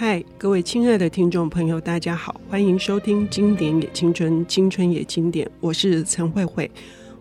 嗨，各位亲爱的听众朋友，大家好，欢迎收听《经典也青春，青春也经典》，我是陈慧慧。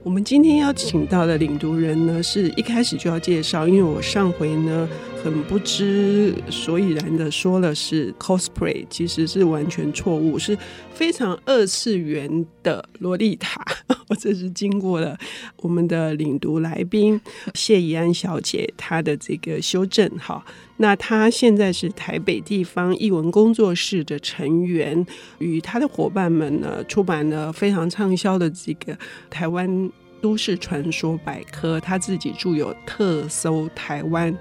我们今天邀请到的领读人呢，是一开始就要介绍，因为我上回呢很不知所以然的说了是 cosplay，其实是完全错误，是非常二次元的洛丽塔。我这是经过了我们的领读来宾谢宜安小姐她的这个修正哈。那她现在是台北地方艺文工作室的成员，与她的伙伴们呢出版了非常畅销的这个台湾都市传说百科，她自己著有《特搜台湾》。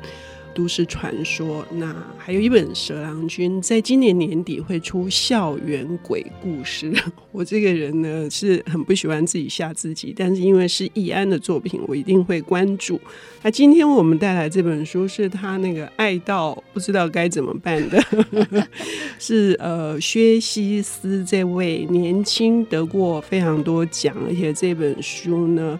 都市传说，那还有一本《蛇郎君》，在今年年底会出校园鬼故事。我这个人呢是很不喜欢自己吓自己，但是因为是易安的作品，我一定会关注。那今天我们带来这本书是他那个爱到不知道该怎么办的，是呃薛西斯这位年轻得过非常多奖，而且这本书呢。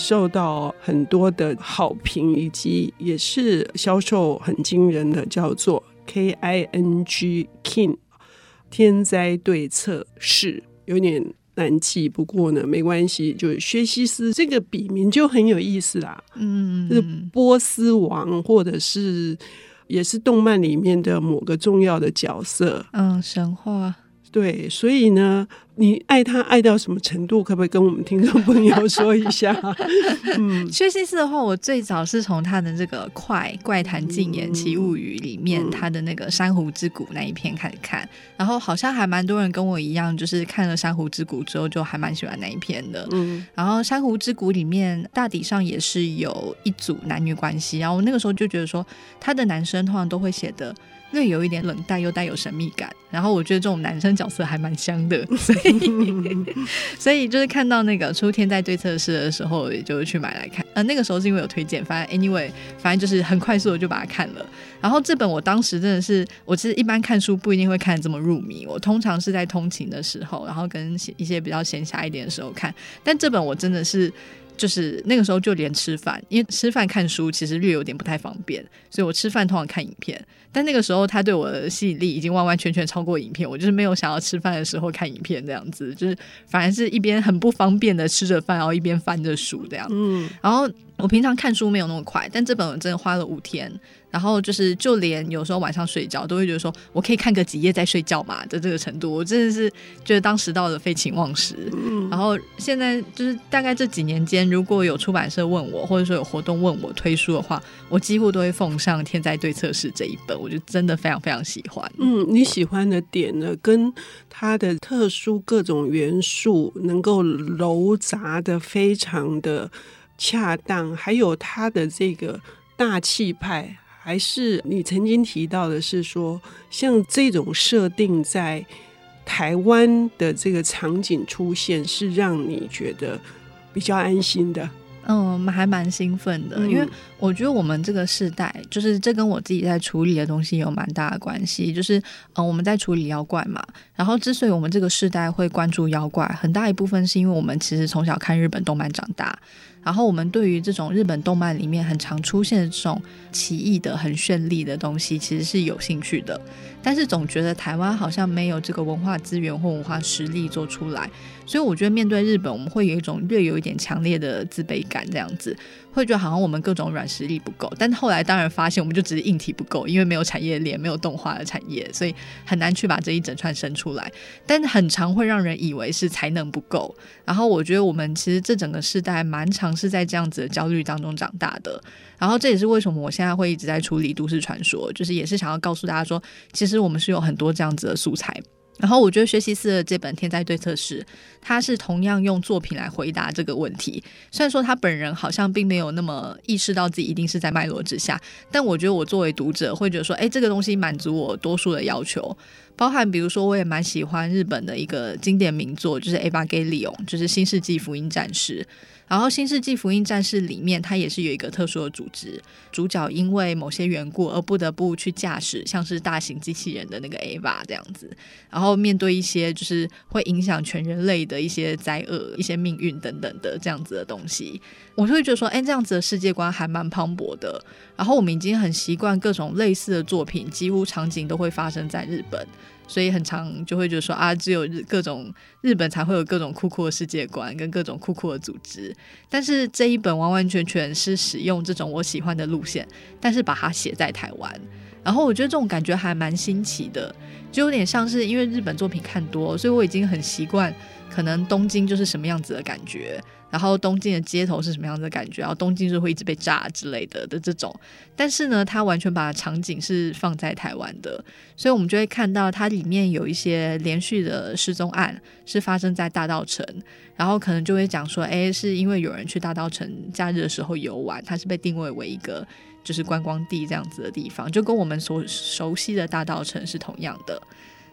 受到很多的好评，以及也是销售很惊人的，叫做 K I N G King 天灾对策室，有点难记，不过呢没关系，就是薛西斯这个笔名就很有意思啦，嗯，是波斯王或者是也是动漫里面的某个重要的角色，嗯，神话。对，所以呢，你爱他爱到什么程度？可不可以跟我们听众朋友说一下？嗯，薛西斯的话，我最早是从他的这个《怪怪谈禁言奇物语》里面，嗯、他的那个《珊瑚之谷》那一篇开始看，然后好像还蛮多人跟我一样，就是看了《珊瑚之谷》之后，就还蛮喜欢那一篇的。嗯，然后《珊瑚之谷》里面大抵上也是有一组男女关系，然后我那个时候就觉得说，他的男生通常都会写的。略有一点冷淡，又带有神秘感。然后我觉得这种男生角色还蛮香的，所以 所以就是看到那个出天在对策室的时候，也就去买来看。呃，那个时候是因为有推荐，反正 anyway，反正就是很快速的就把它看了。然后这本我当时真的是，我其实一般看书不一定会看这么入迷，我通常是在通勤的时候，然后跟一些比较闲暇一点的时候看。但这本我真的是。就是那个时候，就连吃饭，因为吃饭看书其实略有点不太方便，所以我吃饭通常看影片。但那个时候，他对我的吸引力已经完完全全超过影片，我就是没有想要吃饭的时候看影片这样子，就是反而是一边很不方便的吃着饭，然后一边翻着书这样。嗯，然后我平常看书没有那么快，但这本我真的花了五天。然后就是，就连有时候晚上睡觉都会觉得说，我可以看个几页再睡觉嘛的这个程度，我真的是觉得当时到了废寝忘食。嗯。然后现在就是大概这几年间，如果有出版社问我，或者说有活动问我推书的话，我几乎都会奉上《天灾对策室》这一本，我就真的非常非常喜欢。嗯，你喜欢的点呢，跟它的特殊各种元素能够糅杂的非常的恰当，还有它的这个大气派。还是你曾经提到的是说，像这种设定在台湾的这个场景出现，是让你觉得比较安心的。嗯，还蛮兴奋的，因为我觉得我们这个世代，就是这跟我自己在处理的东西有蛮大的关系。就是嗯，我们在处理妖怪嘛，然后之所以我们这个世代会关注妖怪，很大一部分是因为我们其实从小看日本动漫长大。然后我们对于这种日本动漫里面很常出现的这种奇异的、很绚丽的东西，其实是有兴趣的。但是总觉得台湾好像没有这个文化资源或文化实力做出来，所以我觉得面对日本，我们会有一种略有一点强烈的自卑感，这样子。会觉得好像我们各种软实力不够，但后来当然发现我们就只是硬体不够，因为没有产业链，没有动画的产业，所以很难去把这一整串生出来。但很常会让人以为是才能不够。然后我觉得我们其实这整个世代蛮长是在这样子的焦虑当中长大的。然后这也是为什么我现在会一直在处理都市传说，就是也是想要告诉大家说，其实我们是有很多这样子的素材。然后我觉得学习四的这本《天灾对策师》，他是同样用作品来回答这个问题。虽然说他本人好像并没有那么意识到自己一定是在脉络之下，但我觉得我作为读者会觉得说，哎，这个东西满足我多数的要求。包含比如说，我也蛮喜欢日本的一个经典名作，就是《Evangelion》，就是《新世纪福音战士》。然后《新世纪福音战士》里面，它也是有一个特殊的组织，主角因为某些缘故而不得不去驾驶像是大型机器人的那个 Ava 这样子，然后面对一些就是会影响全人类的一些灾厄、一些命运等等的这样子的东西，我就会觉得说，哎，这样子的世界观还蛮磅礴的。然后我们已经很习惯各种类似的作品，几乎场景都会发生在日本。所以很常就会觉得说啊，只有日各种日本才会有各种酷酷的世界观跟各种酷酷的组织，但是这一本完完全全是使用这种我喜欢的路线，但是把它写在台湾，然后我觉得这种感觉还蛮新奇的，就有点像是因为日本作品看多，所以我已经很习惯，可能东京就是什么样子的感觉。然后东京的街头是什么样的感觉？然后东京就会一直被炸之类的的这种，但是呢，它完全把场景是放在台湾的，所以我们就会看到它里面有一些连续的失踪案是发生在大稻城，然后可能就会讲说，哎，是因为有人去大稻城假日的时候游玩，它是被定位为一个就是观光地这样子的地方，就跟我们所熟悉的大稻城是同样的。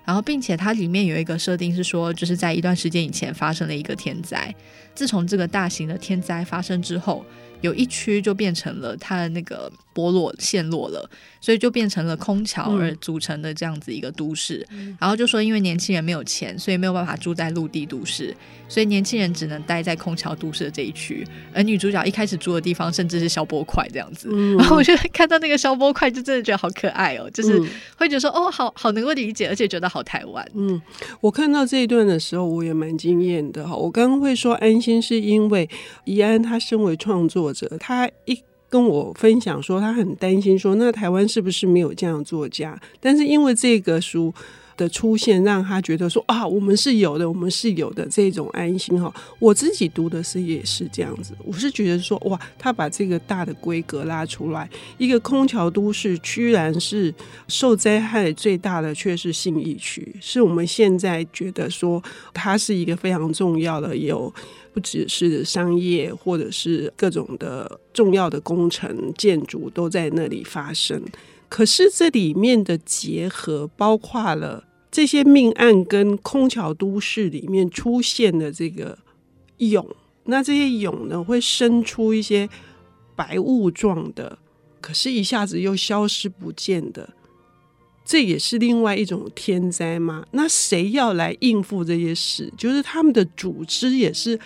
然后，并且它里面有一个设定是说，就是在一段时间以前发生了一个天灾。自从这个大型的天灾发生之后，有一区就变成了它的那个剥落陷落了，所以就变成了空桥而组成的这样子一个都市。嗯、然后就说，因为年轻人没有钱，所以没有办法住在陆地都市，所以年轻人只能待在空桥都市的这一区。而女主角一开始住的地方，甚至是消波块这样子。嗯、然后我就看到那个消波块，就真的觉得好可爱哦，就是会觉得说，哦，好好能够理解，而且觉得好台湾。嗯，我看到这一段的时候，我也蛮惊艳的哈。我刚刚会说安心，是因为怡安他身为创作者，他一。跟我分享说，他很担心说，那台湾是不是没有这样作家？但是因为这个书的出现，让他觉得说啊，我们是有的，我们是有的这种安心哈。我自己读的是也是这样子，我是觉得说哇，他把这个大的规格拉出来，一个空桥都市，居然是受灾害最大的却是信义区，是我们现在觉得说它是一个非常重要的有。不只是商业，或者是各种的重要的工程建筑都在那里发生。可是这里面的结合，包括了这些命案跟空桥都市里面出现的这个涌，那这些涌呢，会生出一些白雾状的，可是一下子又消失不见的。这也是另外一种天灾吗？那谁要来应付这些事？就是他们的组织也是。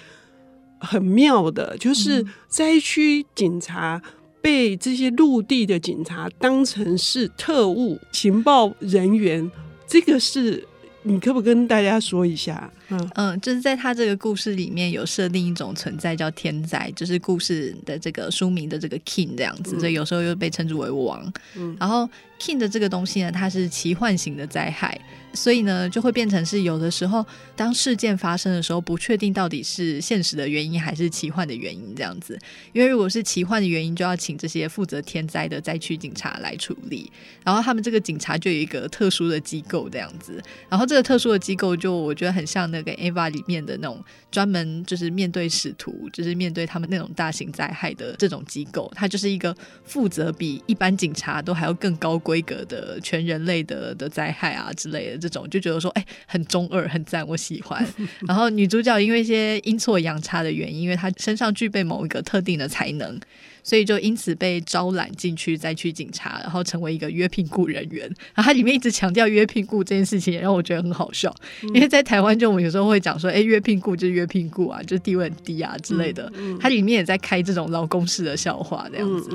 很妙的，就是灾区警察被这些陆地的警察当成是特务情报人员，这个是你可不可以跟大家说一下？嗯嗯，就是在他这个故事里面有设定一种存在叫天灾，就是故事的这个书名的这个 king 这样子，所以有时候又被称之为王。嗯，然后 king 的这个东西呢，它是奇幻型的灾害。所以呢，就会变成是有的时候，当事件发生的时候，不确定到底是现实的原因还是奇幻的原因这样子。因为如果是奇幻的原因，就要请这些负责天灾的灾区警察来处理。然后他们这个警察就有一个特殊的机构这样子。然后这个特殊的机构，就我觉得很像那个《Ava》里面的那种专门就是面对使徒，就是面对他们那种大型灾害的这种机构。它就是一个负责比一般警察都还要更高贵规格的全人类的的灾害啊之类的。这种就觉得说，哎，很中二，很赞，我喜欢。然后女主角因为一些阴错阳差的原因，因为她身上具备某一个特定的才能。所以就因此被招揽进去灾区警察，然后成为一个约聘雇人员。然后它里面一直强调约聘雇这件事情，也让我觉得很好笑。嗯、因为在台湾，就我们有时候会讲说，哎，约聘雇就是约聘雇啊，就是地位很低啊之类的。它里面也在开这种劳工式的笑话这样子。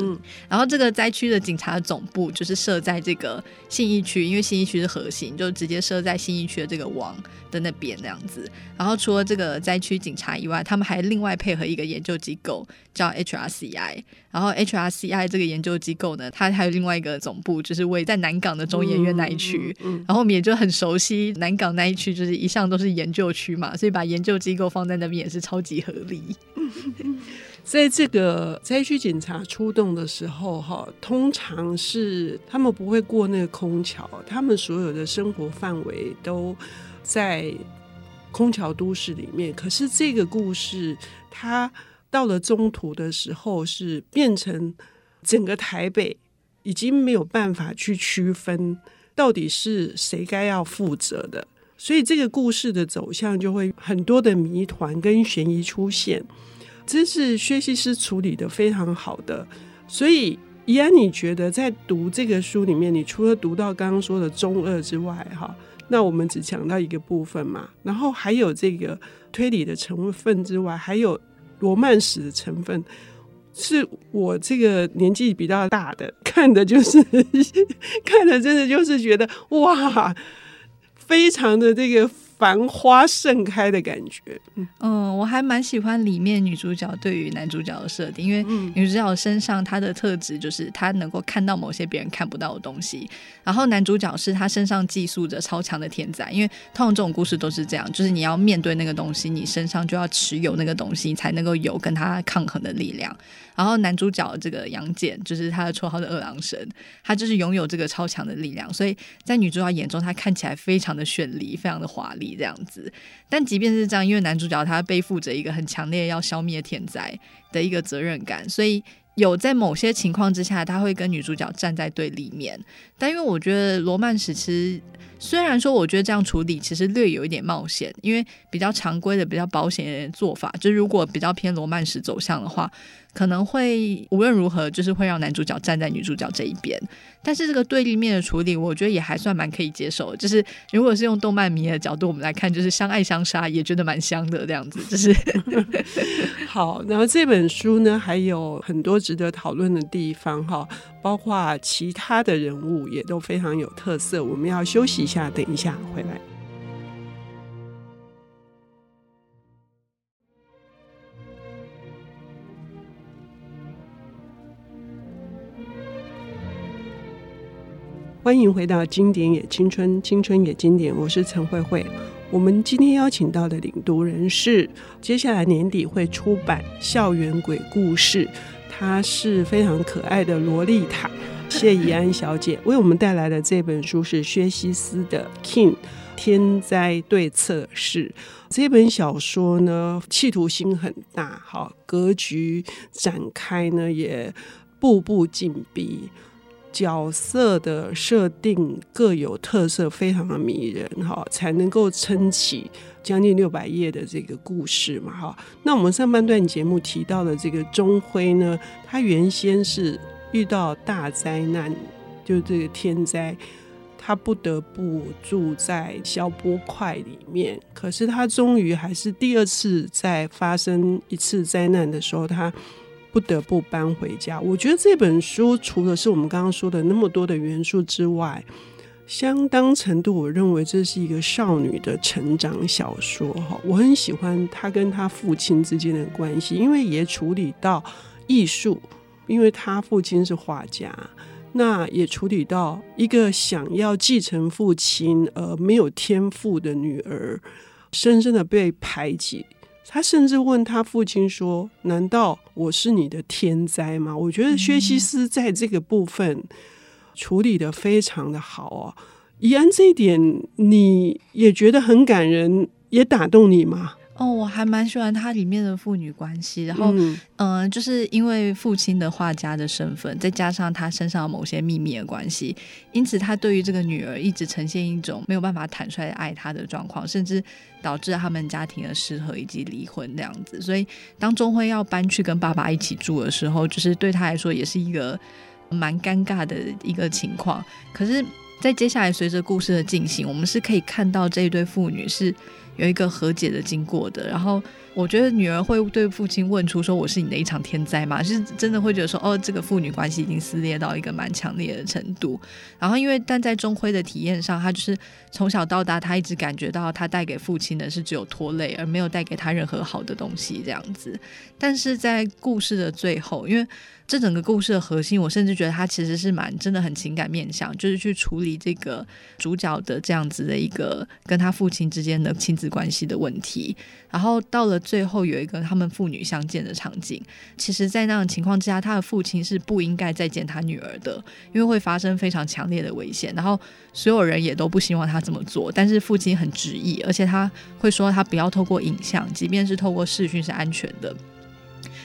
然后这个灾区的警察总部就是设在这个信义区，因为信义区是核心，就直接设在信义区的这个王的那边那样子。然后除了这个灾区警察以外，他们还另外配合一个研究机构叫 HRCI。然后 HRCI 这个研究机构呢，它还有另外一个总部，就是位在南港的中研院那一区。嗯嗯嗯、然后我们也就很熟悉南港那一区，就是一向都是研究区嘛，所以把研究机构放在那边也是超级合理。在这个灾区警察出动的时候，哈，通常是他们不会过那个空桥，他们所有的生活范围都在空桥都市里面。可是这个故事，它。到了中途的时候，是变成整个台北已经没有办法去区分到底是谁该要负责的？所以这个故事的走向就会很多的谜团跟悬疑出现，这是薛西斯处理的非常好的。所以怡安，你觉得在读这个书里面，你除了读到刚刚说的中二之外，哈，那我们只讲到一个部分嘛，然后还有这个推理的成分之外，还有罗曼史的成分，是我这个年纪比较大的看的，就是 看的真的就是觉得哇。非常的这个繁花盛开的感觉，嗯，我还蛮喜欢里面女主角对于男主角的设定，因为女主角身上她的特质就是她能够看到某些别人看不到的东西，然后男主角是他身上寄宿着超强的天才，因为通常这种故事都是这样，就是你要面对那个东西，你身上就要持有那个东西，才能够有跟他抗衡的力量。然后男主角这个杨戬，就是他的绰号的二郎神，他就是拥有这个超强的力量，所以在女主角眼中，他看起来非常的绚丽，非常的华丽这样子。但即便是这样，因为男主角他背负着一个很强烈要消灭天灾的一个责任感，所以有在某些情况之下，他会跟女主角站在对立面。但因为我觉得罗曼史其实虽然说，我觉得这样处理其实略有一点冒险，因为比较常规的、比较保险的做法，就是如果比较偏罗曼史走向的话。可能会无论如何，就是会让男主角站在女主角这一边。但是这个对立面的处理，我觉得也还算蛮可以接受。就是如果是用动漫迷的角度，我们来看，就是相爱相杀，也觉得蛮香的这样子。就是好，然后这本书呢，还有很多值得讨论的地方哈，包括其他的人物也都非常有特色。我们要休息一下，等一下回来。欢迎回到《经典也青春，青春也经典》，我是陈慧慧。我们今天邀请到的领读人是接下来年底会出版《校园鬼故事》，她是非常可爱的萝莉塔 谢怡安小姐，为我们带来的这本书是薛西斯的《King 天灾对策室》。这本小说呢，企图心很大，好，格局展开呢也步步紧逼。角色的设定各有特色，非常的迷人哈，才能够撑起将近六百页的这个故事嘛哈。那我们上半段节目提到的这个钟辉呢，他原先是遇到大灾难，就这个天灾，他不得不住在小波块里面。可是他终于还是第二次在发生一次灾难的时候，他。不得不搬回家。我觉得这本书除了是我们刚刚说的那么多的元素之外，相当程度，我认为这是一个少女的成长小说。哈，我很喜欢她跟她父亲之间的关系，因为也处理到艺术，因为她父亲是画家，那也处理到一个想要继承父亲而没有天赋的女儿，深深的被排挤。他甚至问他父亲说：“难道我是你的天灾吗？”我觉得薛西斯在这个部分处理的非常的好哦。怡安，这一点你也觉得很感人，也打动你吗？哦，我还蛮喜欢它里面的父女关系，然后，嗯、呃，就是因为父亲的画家的身份，再加上他身上某些秘密的关系，因此他对于这个女儿一直呈现一种没有办法坦率爱她的状况，甚至导致他们家庭的失和以及离婚这样子。所以，当钟辉要搬去跟爸爸一起住的时候，就是对他来说也是一个蛮尴尬的一个情况。可是，在接下来随着故事的进行，我们是可以看到这一对父女是。有一个和解的经过的，然后我觉得女儿会对父亲问出说：“我是你的一场天灾吗？”是真的会觉得说：“哦，这个父女关系已经撕裂到一个蛮强烈的程度。”然后因为但在中辉的体验上，他就是从小到大，他一直感觉到他带给父亲的是只有拖累，而没有带给他任何好的东西这样子。但是在故事的最后，因为这整个故事的核心，我甚至觉得他其实是蛮真的很情感面向，就是去处理这个主角的这样子的一个跟他父亲之间的亲子关系的问题。然后到了最后有一个他们父女相见的场景，其实，在那种情况之下，他的父亲是不应该再见他女儿的，因为会发生非常强烈的危险。然后所有人也都不希望他这么做，但是父亲很执意，而且他会说他不要透过影像，即便是透过视讯是安全的。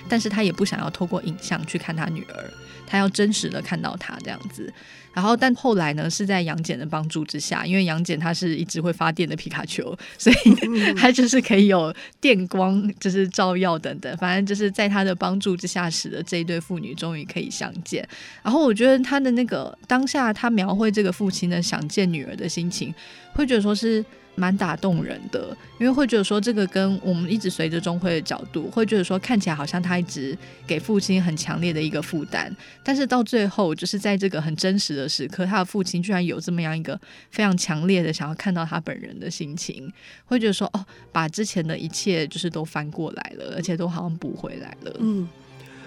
但是他也不想要透过影像去看他女儿，他要真实的看到他这样子。然后，但后来呢，是在杨戬的帮助之下，因为杨戬他是一只会发电的皮卡丘，所以 他就是可以有电光，就是照耀等等，反正就是在他的帮助之下，使得这一对父女终于可以相见。然后，我觉得他的那个当下，他描绘这个父亲的想见女儿的心情，会觉得说是。蛮打动人的，因为会觉得说这个跟我们一直随着钟会的角度，会觉得说看起来好像他一直给父亲很强烈的一个负担，但是到最后就是在这个很真实的的时刻，他的父亲居然有这么样一个非常强烈的想要看到他本人的心情，会觉得说哦，把之前的一切就是都翻过来了，而且都好像补回来了。嗯，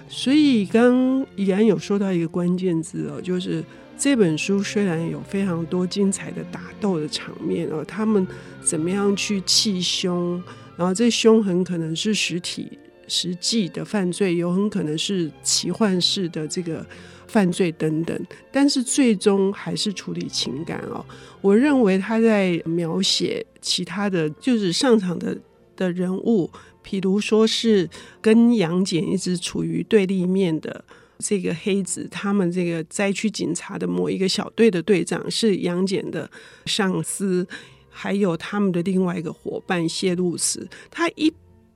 所以刚怡安有说到一个关键字哦，就是。这本书虽然有非常多精彩的打斗的场面哦，他们怎么样去气胸，然后这凶很可能是实体实际的犯罪，有很可能是奇幻式的这个犯罪等等，但是最终还是处理情感哦。我认为他在描写其他的就是上场的的人物，譬如说是跟杨戬一直处于对立面的。这个黑子，他们这个灾区警察的某一个小队的队长是杨戬的上司，还有他们的另外一个伙伴谢露慈，他一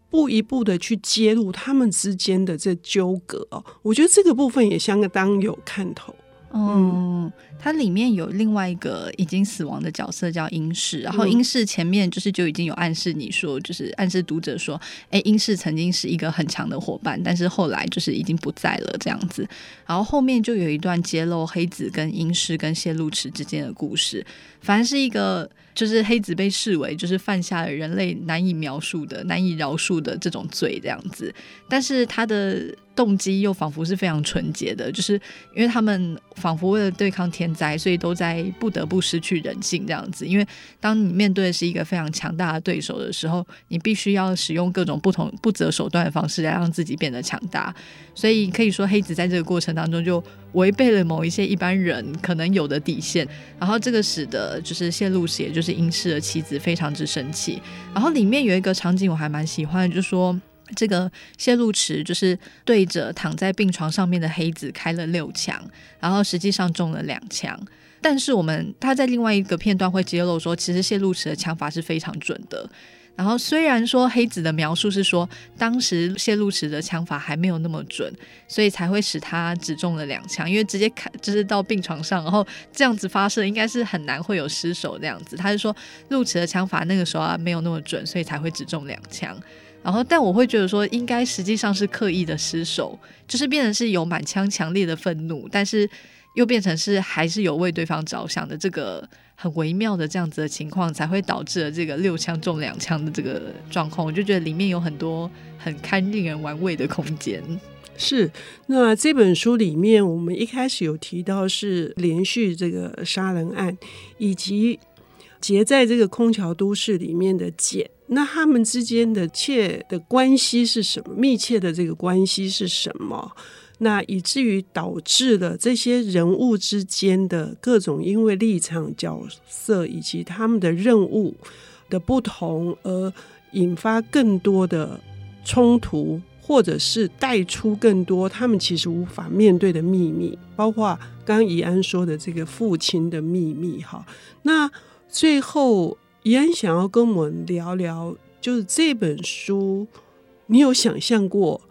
步一步的去揭露他们之间的这纠葛哦，我觉得这个部分也相当有看头。嗯，它里面有另外一个已经死亡的角色叫英氏，然后英氏前面就是就已经有暗示你说，就是暗示读者说，哎，英氏曾经是一个很强的伙伴，但是后来就是已经不在了这样子。然后后面就有一段揭露黑子跟英氏跟谢露池之间的故事，反正是一个。就是黑子被视为就是犯下了人类难以描述的、难以饶恕的这种罪这样子，但是他的动机又仿佛是非常纯洁的，就是因为他们仿佛为了对抗天灾，所以都在不得不失去人性这样子。因为当你面对的是一个非常强大的对手的时候，你必须要使用各种不同不择手段的方式来让自己变得强大。所以可以说，黑子在这个过程当中就违背了某一些一般人可能有的底线，然后这个使得就是谢露慈，也就是英世的妻子非常之生气。然后里面有一个场景我还蛮喜欢，就是说这个谢露池就是对着躺在病床上面的黑子开了六枪，然后实际上中了两枪。但是我们他在另外一个片段会揭露说，其实谢露池的枪法是非常准的。然后虽然说黑子的描述是说，当时谢露慈的枪法还没有那么准，所以才会使他只中了两枪，因为直接开就是到病床上，然后这样子发射应该是很难会有失手这样子。他就说露慈的枪法那个时候啊没有那么准，所以才会只中两枪。然后但我会觉得说，应该实际上是刻意的失手，就是变成是有满腔强烈的愤怒，但是又变成是还是有为对方着想的这个。很微妙的这样子的情况，才会导致了这个六枪中两枪的这个状况。我就觉得里面有很多很堪令人玩味的空间。是，那这本书里面，我们一开始有提到是连续这个杀人案，以及结在这个空桥都市里面的捡，那他们之间的切的关系是什么？密切的这个关系是什么？那以至于导致了这些人物之间的各种因为立场、角色以及他们的任务的不同，而引发更多的冲突，或者是带出更多他们其实无法面对的秘密，包括刚刚怡安说的这个父亲的秘密。哈，那最后怡安想要跟我们聊聊，就是这本书，你有想象过？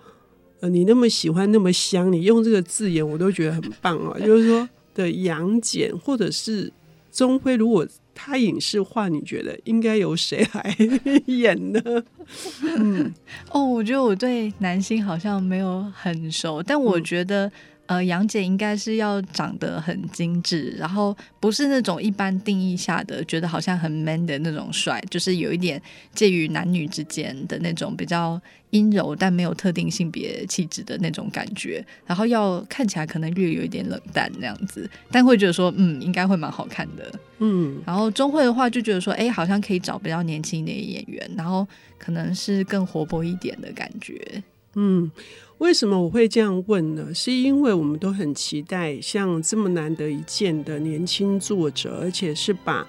呃，你那么喜欢那么香，你用这个字眼我都觉得很棒啊。就是说的杨戬，或者是钟辉，如果他影视化，你觉得应该由谁来 演呢？嗯，哦，我觉得我对男星好像没有很熟，但我觉得。嗯呃，杨姐应该是要长得很精致，然后不是那种一般定义下的觉得好像很 man 的那种帅，就是有一点介于男女之间的那种比较阴柔但没有特定性别气质的那种感觉，然后要看起来可能略有一点冷淡那样子，但会觉得说，嗯，应该会蛮好看的，嗯。然后钟慧的话就觉得说，哎，好像可以找比较年轻一点的演员，然后可能是更活泼一点的感觉，嗯。为什么我会这样问呢？是因为我们都很期待像这么难得一见的年轻作者，而且是把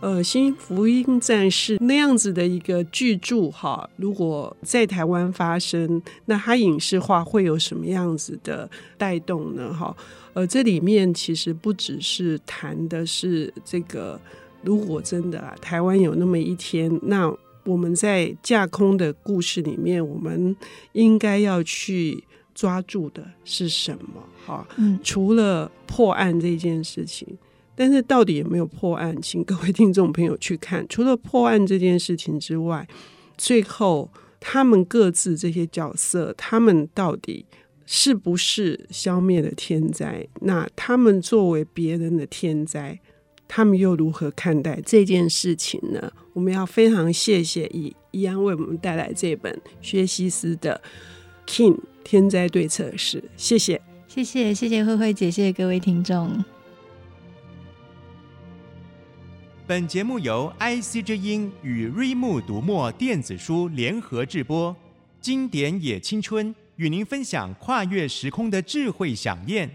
呃，新福音战士那样子的一个巨著哈，如果在台湾发生，那它影视化会有什么样子的带动呢？哈，呃，这里面其实不只是谈的是这个，如果真的啊，台湾有那么一天，那我们在架空的故事里面，我们应该要去抓住的是什么？哈，嗯，除了破案这件事情。但是到底有没有破案？请各位听众朋友去看。除了破案这件事情之外，最后他们各自这些角色，他们到底是不是消灭了天灾？那他们作为别人的天灾，他们又如何看待这件事情呢？我们要非常谢谢以怡安为我们带来这本薛西斯的《King 天灾对策室》。谢谢，谢谢，谢谢慧慧姐，谢谢各位听众。本节目由 IC 之音与瑞木读墨电子书联合制播，经典也青春与您分享跨越时空的智慧饗宴。